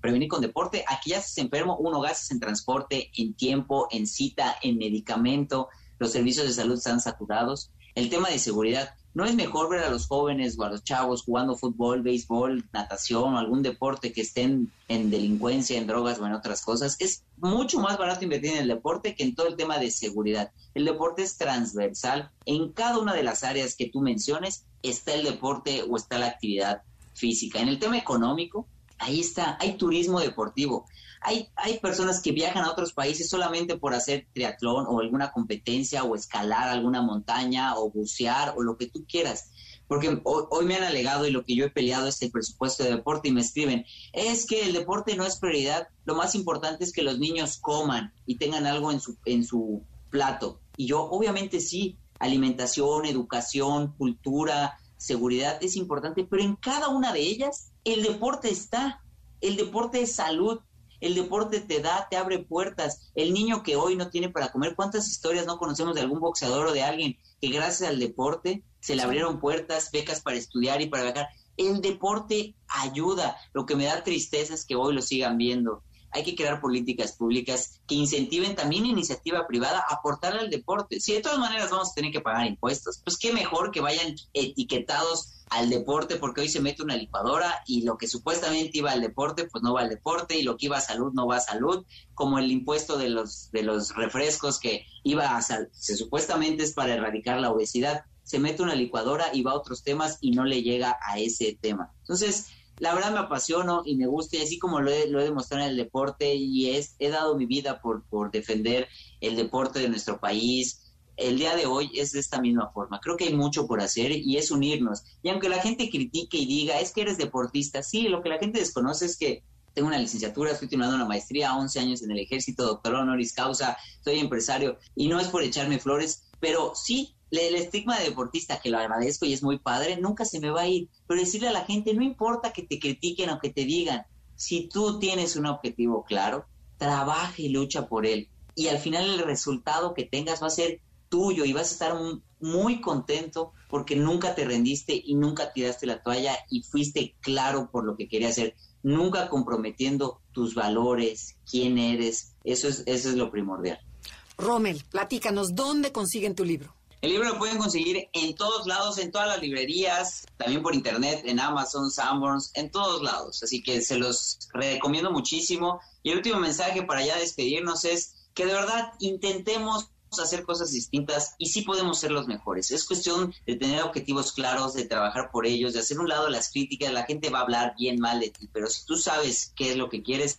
prevenir con deporte. Aquí ya se enfermo, uno gastas en transporte, en tiempo, en cita, en medicamento, los servicios de salud están saturados. El tema de seguridad, ¿No es mejor ver a los jóvenes o a los chavos jugando fútbol, béisbol, natación o algún deporte que estén en delincuencia, en drogas o en otras cosas? Es mucho más barato invertir en el deporte que en todo el tema de seguridad. El deporte es transversal. En cada una de las áreas que tú menciones está el deporte o está la actividad física. En el tema económico, ahí está, hay turismo deportivo. Hay, hay personas que viajan a otros países solamente por hacer triatlón o alguna competencia o escalar alguna montaña o bucear o lo que tú quieras. Porque hoy, me han alegado y lo que yo he peleado es el presupuesto de deporte y me escriben, es que el deporte no es prioridad, lo más importante es que los niños coman y tengan algo en su, en su plato. Y yo obviamente sí, alimentación, educación, cultura, seguridad es importante, pero en cada una de ellas el deporte está. El deporte es salud, el deporte te da, te abre puertas. El niño que hoy no tiene para comer, ¿cuántas historias no conocemos de algún boxeador o de alguien que gracias al deporte se le abrieron puertas, becas para estudiar y para viajar? El deporte ayuda. Lo que me da tristeza es que hoy lo sigan viendo. Hay que crear políticas públicas que incentiven también iniciativa privada a aportar al deporte. Si de todas maneras vamos a tener que pagar impuestos, pues qué mejor que vayan etiquetados al deporte porque hoy se mete una licuadora y lo que supuestamente iba al deporte pues no va al deporte y lo que iba a salud no va a salud como el impuesto de los de los refrescos que iba a sal supuestamente es para erradicar la obesidad se mete una licuadora y va a otros temas y no le llega a ese tema entonces la verdad me apasiono y me gusta y así como lo he, demostrado en el deporte y es, he dado mi vida por, por defender el deporte de nuestro país el día de hoy es de esta misma forma. Creo que hay mucho por hacer y es unirnos. Y aunque la gente critique y diga, es que eres deportista, sí, lo que la gente desconoce es que tengo una licenciatura, estoy terminando una maestría, 11 años en el ejército, doctor honoris causa, soy empresario y no es por echarme flores, pero sí, el estigma de deportista, que lo agradezco y es muy padre, nunca se me va a ir, pero decirle a la gente, no importa que te critiquen o que te digan, si tú tienes un objetivo claro, trabaja y lucha por él. Y al final el resultado que tengas va a ser tuyo y vas a estar muy contento porque nunca te rendiste y nunca tiraste la toalla y fuiste claro por lo que querías hacer, nunca comprometiendo tus valores, quién eres, eso es, eso es lo primordial. Rommel, platícanos, ¿dónde consiguen tu libro? El libro lo pueden conseguir en todos lados, en todas las librerías, también por internet, en Amazon, Sanborns, en todos lados. Así que se los recomiendo muchísimo. Y el último mensaje para ya despedirnos es que de verdad intentemos hacer cosas distintas y sí podemos ser los mejores. Es cuestión de tener objetivos claros, de trabajar por ellos, de hacer un lado las críticas. La gente va a hablar bien mal de ti, pero si tú sabes qué es lo que quieres,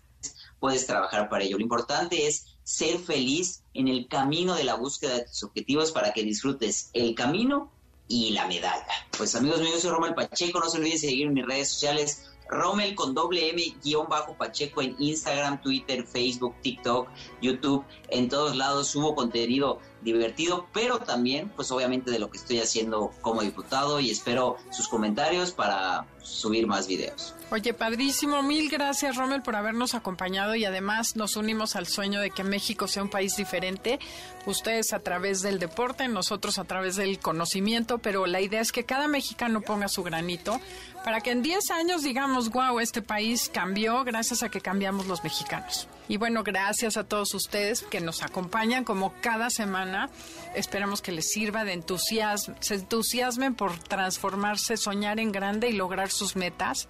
puedes trabajar para ello. Lo importante es ser feliz en el camino de la búsqueda de tus objetivos para que disfrutes el camino y la medalla. Pues amigos míos, soy Romel Pacheco, no se olviden seguir en mis redes sociales, Rommel con doble M guion bajo Pacheco en Instagram, Twitter, Facebook, TikTok, YouTube, en todos lados subo contenido divertido, pero también pues obviamente de lo que estoy haciendo como diputado y espero sus comentarios para subir más videos. Oye, padrísimo, mil gracias Rommel por habernos acompañado y además nos unimos al sueño de que México sea un país diferente, ustedes a través del deporte, nosotros a través del conocimiento, pero la idea es que cada mexicano ponga su granito para que en 10 años digamos, wow, este país cambió gracias a que cambiamos los mexicanos. Y bueno, gracias a todos ustedes que nos acompañan como cada semana. Esperamos que les sirva de entusiasmo, se entusiasmen por transformarse, soñar en grande y lograr sus metas.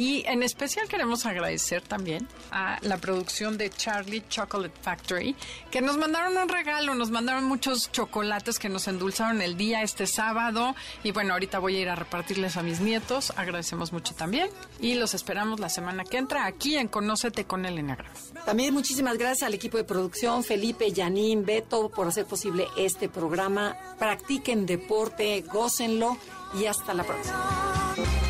Y en especial queremos agradecer también a la producción de Charlie Chocolate Factory, que nos mandaron un regalo, nos mandaron muchos chocolates que nos endulzaron el día este sábado. Y bueno, ahorita voy a ir a repartirles a mis nietos. Agradecemos mucho también. Y los esperamos la semana que entra aquí en Conócete con el Enagrama. También muchísimas gracias al equipo de producción, Felipe, Yanín, Beto, por hacer posible este programa. Practiquen deporte, gócenlo y hasta la próxima.